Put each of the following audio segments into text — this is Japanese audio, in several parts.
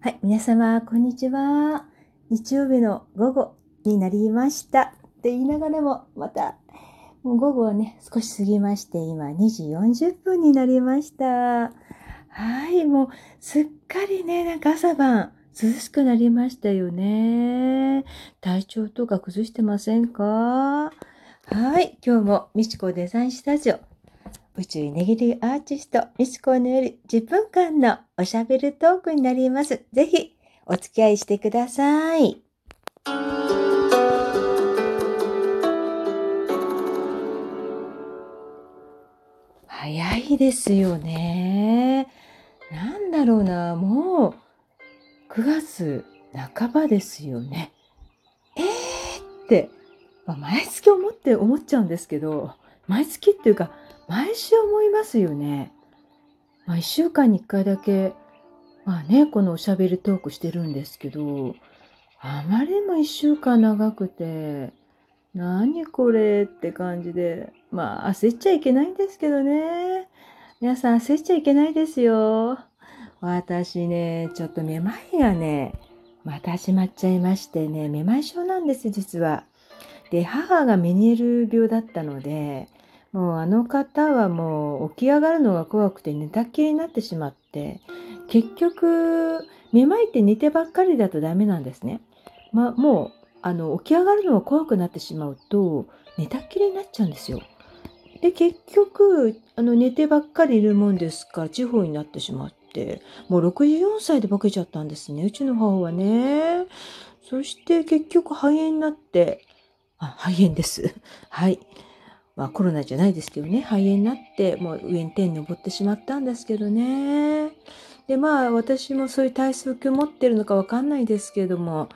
はい、皆様、こんにちは。日曜日の午後になりました。って言いながらも、また、もう午後はね、少し過ぎまして、今2時40分になりました。はい、もう、すっかりね、なんか朝晩、涼しくなりましたよね。体調とか崩してませんか？はい、今日もみちこデザインスタジオ宇宙ネギリアーティスト、ミスコのより10分間のおしゃべりトークになります。ぜひ、お付き合いしてください。早いですよね。なんだろうな、もう9月半ばですよね。えーって、まあ、毎月思って思っちゃうんですけど、毎月っていうか、毎週思いますよね。まあ、1週間に1回だけ、まあね、このおしゃべりトークしてるんですけど、あまりにも1週間長くて、何これって感じで、まあ焦っちゃいけないんですけどね。皆さん焦っちゃいけないですよ。私ね、ちょっとめまいがね、また始まっちゃいましてね、めまい症なんです、実は。で、母がメニエル病だったので、もうあの方はもう起き上がるのが怖くて寝たきりになってしまって、結局、めまいって寝てばっかりだとダメなんですね。まあ、もう、あの、起き上がるのが怖くなってしまうと、寝たきりになっちゃうんですよ。で、結局、あの、寝てばっかりいるもんですから、地方になってしまって、もう64歳で化けちゃったんですね。うちの母はね。そして結局肺炎になって、あ、肺炎です。はい。まあコロナじゃないですけどね、肺炎になって、もう上に天に登ってしまったんですけどね。で、まあ私もそういう体質を持ってるのかわかんないですけども、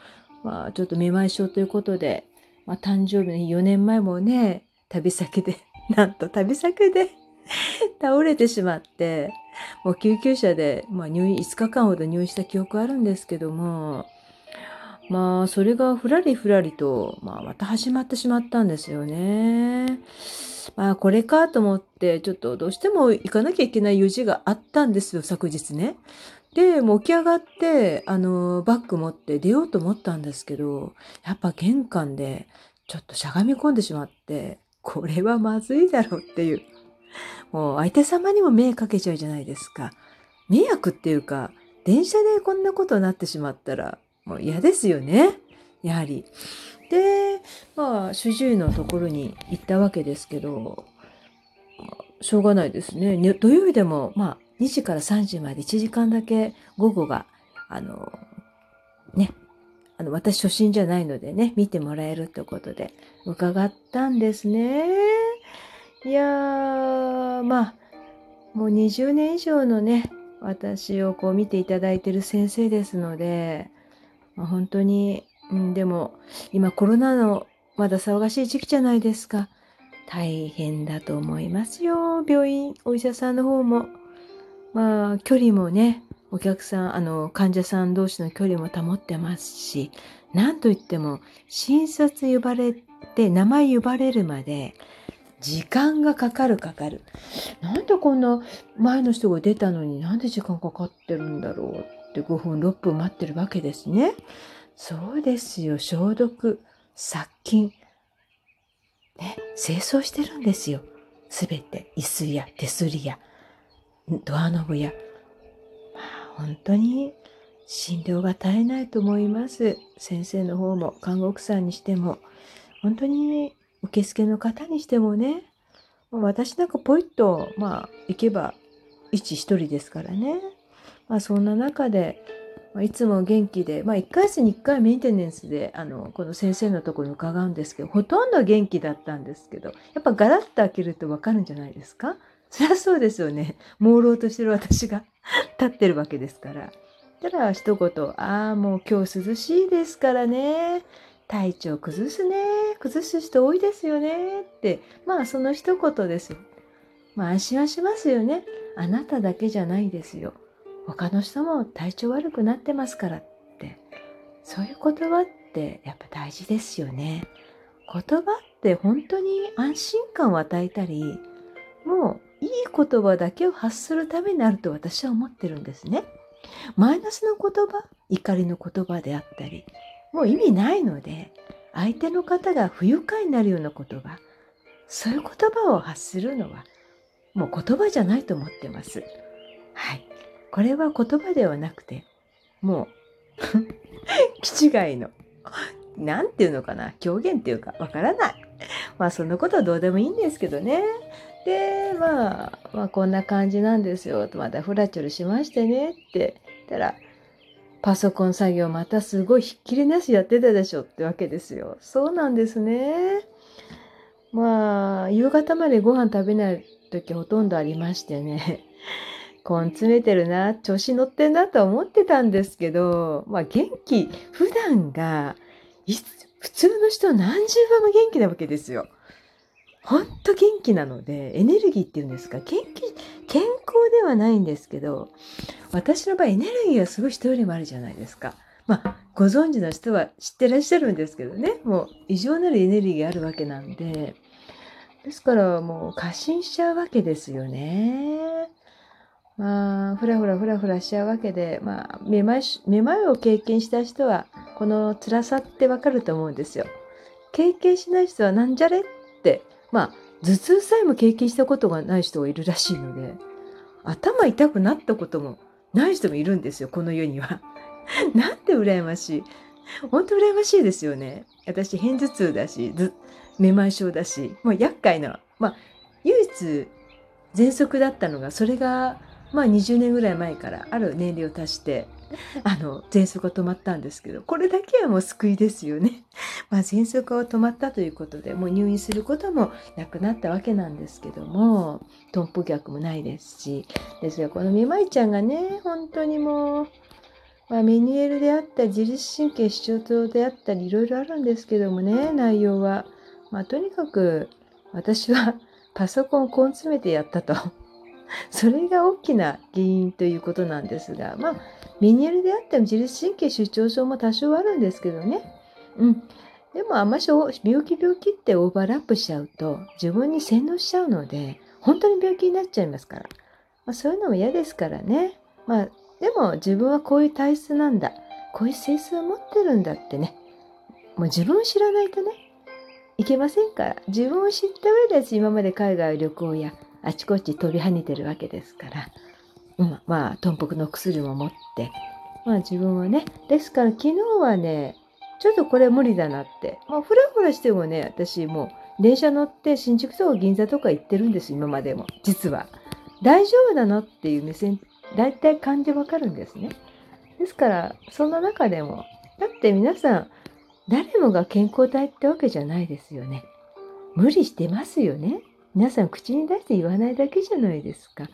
まあちょっとめまい症ということで、まあ誕生日の4年前もね、旅先で、なんと旅先で 倒れてしまって、もう救急車で、まあ入院、5日間ほど入院した記憶あるんですけども、まあ、それがふらりふらりと、まあ、また始まってしまったんですよね。まあ、これかと思って、ちょっとどうしても行かなきゃいけない用事があったんですよ、昨日ね。で、もう起き上がって、あの、バッグ持って出ようと思ったんですけど、やっぱ玄関で、ちょっとしゃがみ込んでしまって、これはまずいだろうっていう。もう相手様にも迷惑かけちゃうじゃないですか。迷惑っていうか、電車でこんなことになってしまったら、もう嫌ですよね。やはり。で、まあ、主治医のところに行ったわけですけど、しょうがないですね。土曜日でも、まあ、2時から3時まで1時間だけ午後が、あの、ね、あの、私初心じゃないのでね、見てもらえるってことで伺ったんですね。いやー、まあ、もう20年以上のね、私をこう見ていただいてる先生ですので、まあ、本当に、うん、でも今コロナのまだ騒がしい時期じゃないですか。大変だと思いますよ。病院、お医者さんの方も。まあ、距離もね、お客さん、あの、患者さん同士の距離も保ってますし、なんといっても、診察呼ばれて、名前呼ばれるまで、時間がかかるかかる。なんでこんな前の人が出たのになんで時間かかってるんだろうって5分6分待ってるわけですね。そうですよ。消毒殺菌。ね清掃してるんですよ。すべて。椅子や手すりや。ドアノブや。まあ本当に診療が絶えないと思います。先生の方も看護婦さんにしても。本当に受付の方にしてもね。私なんかポイッとまあ行けば一一人ですからね。まあ、そんな中で、まあ、いつも元気で、まあ、1ヶ月に1回メンテナンスであのこの先生のところに伺うんですけどほとんど元気だったんですけどやっぱガラッと開けると分かるんじゃないですか？そりゃそうですよね朦朧としてる私が 立ってるわけですから。たら一言「ああもう今日涼しいですからね体調崩すね崩す人多いですよね」ってまあその一言ですよ。まあ安心はしますよね。あなただけじゃないですよ。他の人も体調悪くなってますからってそういう言葉ってやっぱ大事ですよね言葉って本当に安心感を与えたりもういい言葉だけを発するためになると私は思ってるんですねマイナスの言葉怒りの言葉であったりもう意味ないので相手の方が不愉快になるような言葉そういう言葉を発するのはもう言葉じゃないと思ってます。はい。これは言葉ではなくてもう 気違いの何て言うのかな狂言っていうかわからない。まあそんなことはどうでもいいんですけどね。で、まあ、まあこんな感じなんですよと。またフラチュルしましてねって言ったら、パソコン作業またすごいひっきりなしやってたでしょってわけですよ。そうなんですね。まあ、夕方までご飯食べない時ほとんどありましてね。根詰めてるな、調子乗ってんなと思ってたんですけど、まあ元気、普段が普通の人何十倍も元気なわけですよ。ほんと元気なので、エネルギーっていうんですか、元気、健康ではないんですけど、私の場合エネルギーはすごい人よりもあるじゃないですか。まあ、ご存知の人は知ってらっしゃるんですけどね、もう異常なるエネルギーがあるわけなんで、ですからもう過信しちゃうわけですよね。まあ、ふらふらふらふらしちゃうわけで、まあ、めまいめまいを経験した人は、この辛さってわかると思うんですよ。経験しない人はなんじゃれって、まあ、頭痛さえも経験したことがない人がいるらしいので、頭痛くなったこともない人もいるんですよ、この世には。なんて羨ましい。本当羨ましいですよね。私、片頭痛だし、めまい症だし、もう厄介な、まあ、唯一、喘息だったのが、それがまあ20年ぐらい前からある年齢を足して あの喘息が止まったんですけどこれだけはもう救いですよね。まあ喘息が止まったということでもう入院することもなくなったわけなんですけどもトンプ逆もないですしですがこのめまいちゃんがね本当にもう、まあ、メニュエルであったり自律神経失調症であったりいろいろあるんですけどもね内容は。まあとにかく私はパソコンを根詰めてやったと。それが大きな原因ということなんですが、まあ、メニュールであっても自律神経失調症も多少あるんですけどね。うん。でもあんまし病気病気ってオーバーラップしちゃうと自分に洗脳しちゃうので、本当に病気になっちゃいますから。まあ、そういうのも嫌ですからね。まあ、でも自分はこういう体質なんだ。こういう性質を持ってるんだってね。もう自分を知らないとね、いけませんから。自分を知った上で今まで海外旅行やあちこち飛び跳ねてるわけですから、うん、まあ、豚腹の薬も持って、まあ自分はね、ですから昨日はね、ちょっとこれ無理だなって、まあ、ふらふらしてもね、私もう電車乗って新宿とか銀座とか行ってるんです、今までも。実は。大丈夫なのっていう目線、大体感じわかるんですね。ですから、そんな中でも、だって皆さん、誰もが健康体ってわけじゃないですよね。無理してますよね。皆さん口に出して言わないだけじゃないですか。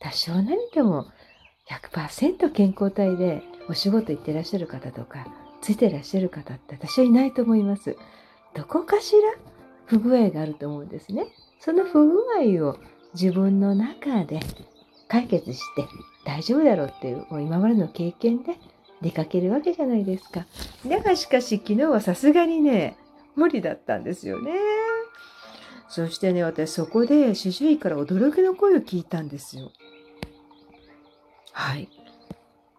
多少何でも100%健康体でお仕事行ってらっしゃる方とか、ついてらっしゃる方って私はいないと思います。どこかしら不具合があると思うんですね。その不具合を自分の中で解決して大丈夫だろうっていうもう今までの経験で出かけるわけじゃないですか。だがしかし昨日はさすがにね、無理だったんですよね。そしてね、私そこで主治医から驚きの声を聞いたんですよ。はい。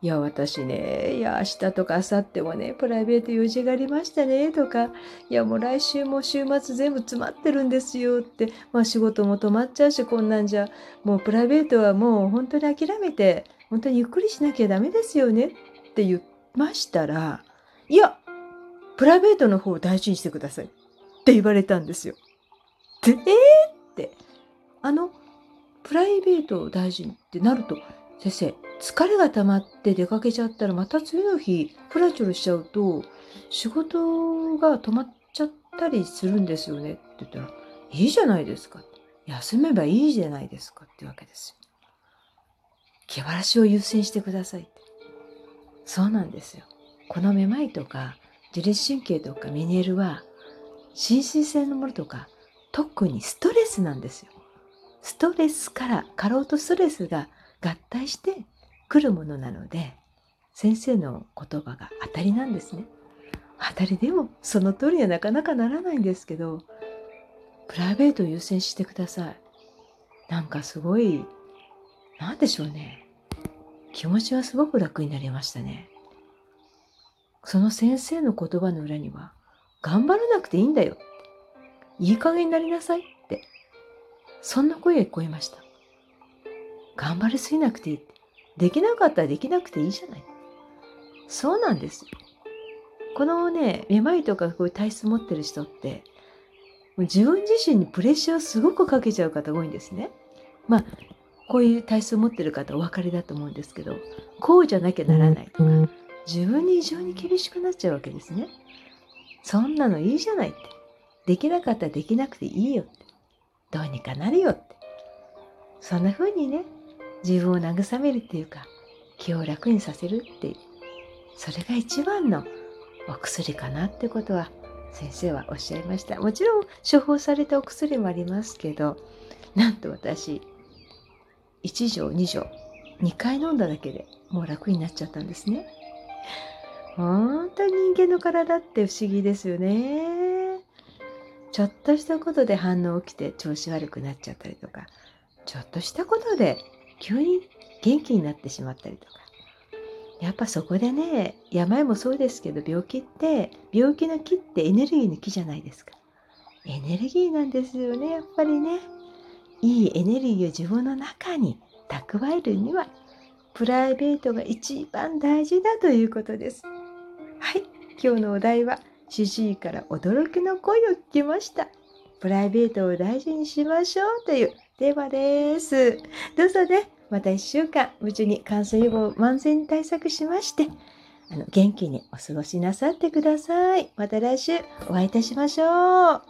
いや、私ね、いや、明日とか明後日もね、プライベート用事がありましたね、とか、いや、もう来週も週末全部詰まってるんですよって、まあ仕事も止まっちゃうし、こんなんじゃ、もうプライベートはもう本当に諦めて、本当にゆっくりしなきゃダメですよねって言いましたら、いや、プライベートの方を大事にしてくださいって言われたんですよ。えー、って、あの、プライベート大事ってなると、先生、疲れが溜まって出かけちゃったら、また次の日、プラチュルしちゃうと、仕事が止まっちゃったりするんですよねって言ったら、いいじゃないですか。休めばいいじゃないですかってわけですよ。気晴らしを優先してくださいって。そうなんですよ。このめまいとか、自律神経とかメニエルは、心身性のものとか、特にストレスなんですよ。ストレスから過労とストレスが合体してくるものなので先生の言葉が当たりなんですね。当たりでもその通りにはなかなかならないんですけどプライベートを優先してください。なんかすごい何でしょうね気持ちはすごく楽になりましたね。その先生の言葉の裏には、頑張らなくていいんだよ。いい加減になりなさいって。そんな声が聞こえました。頑張りすぎなくていいって。できなかったらできなくていいじゃない。そうなんですよ。このね、めまいとかこういう体質持ってる人って、自分自身にプレッシャーをすごくかけちゃう方が多いんですね。まあ、こういう体質を持ってる方お分かりだと思うんですけど、こうじゃなきゃならないとか、自分に異常に厳しくなっちゃうわけですね。そんなのいいじゃないって。できなかったらできなくていいよって。どうにかなるよって。そんな風にね、自分を慰めるっていうか、気を楽にさせるっていう。それが一番のお薬かなってことは先生はおっしゃいました。もちろん処方されたお薬もありますけど、なんと私、1錠2錠2回飲んだだけでもう楽になっちゃったんですね。本当に人間の体って不思議ですよね。ちょっとしたことで反応起きて調子悪くなっちゃったりとか、ちょっとしたことで急に元気になってしまったりとか。やっぱそこでね、病もそうですけど、病気って、病気の木ってエネルギーの木じゃないですか。エネルギーなんですよね、やっぱりね。いいエネルギーを自分の中に蓄えるには、プライベートが一番大事だということです。はい、今日のお題は、主治医から驚きの声を聞きました。プライベートを大事にしましょうというテーマです。どうぞね、また1週間、無事に感染予防万全に対策しまして、あの元気にお過ごしなさってください。また来週お会いいたしましょう。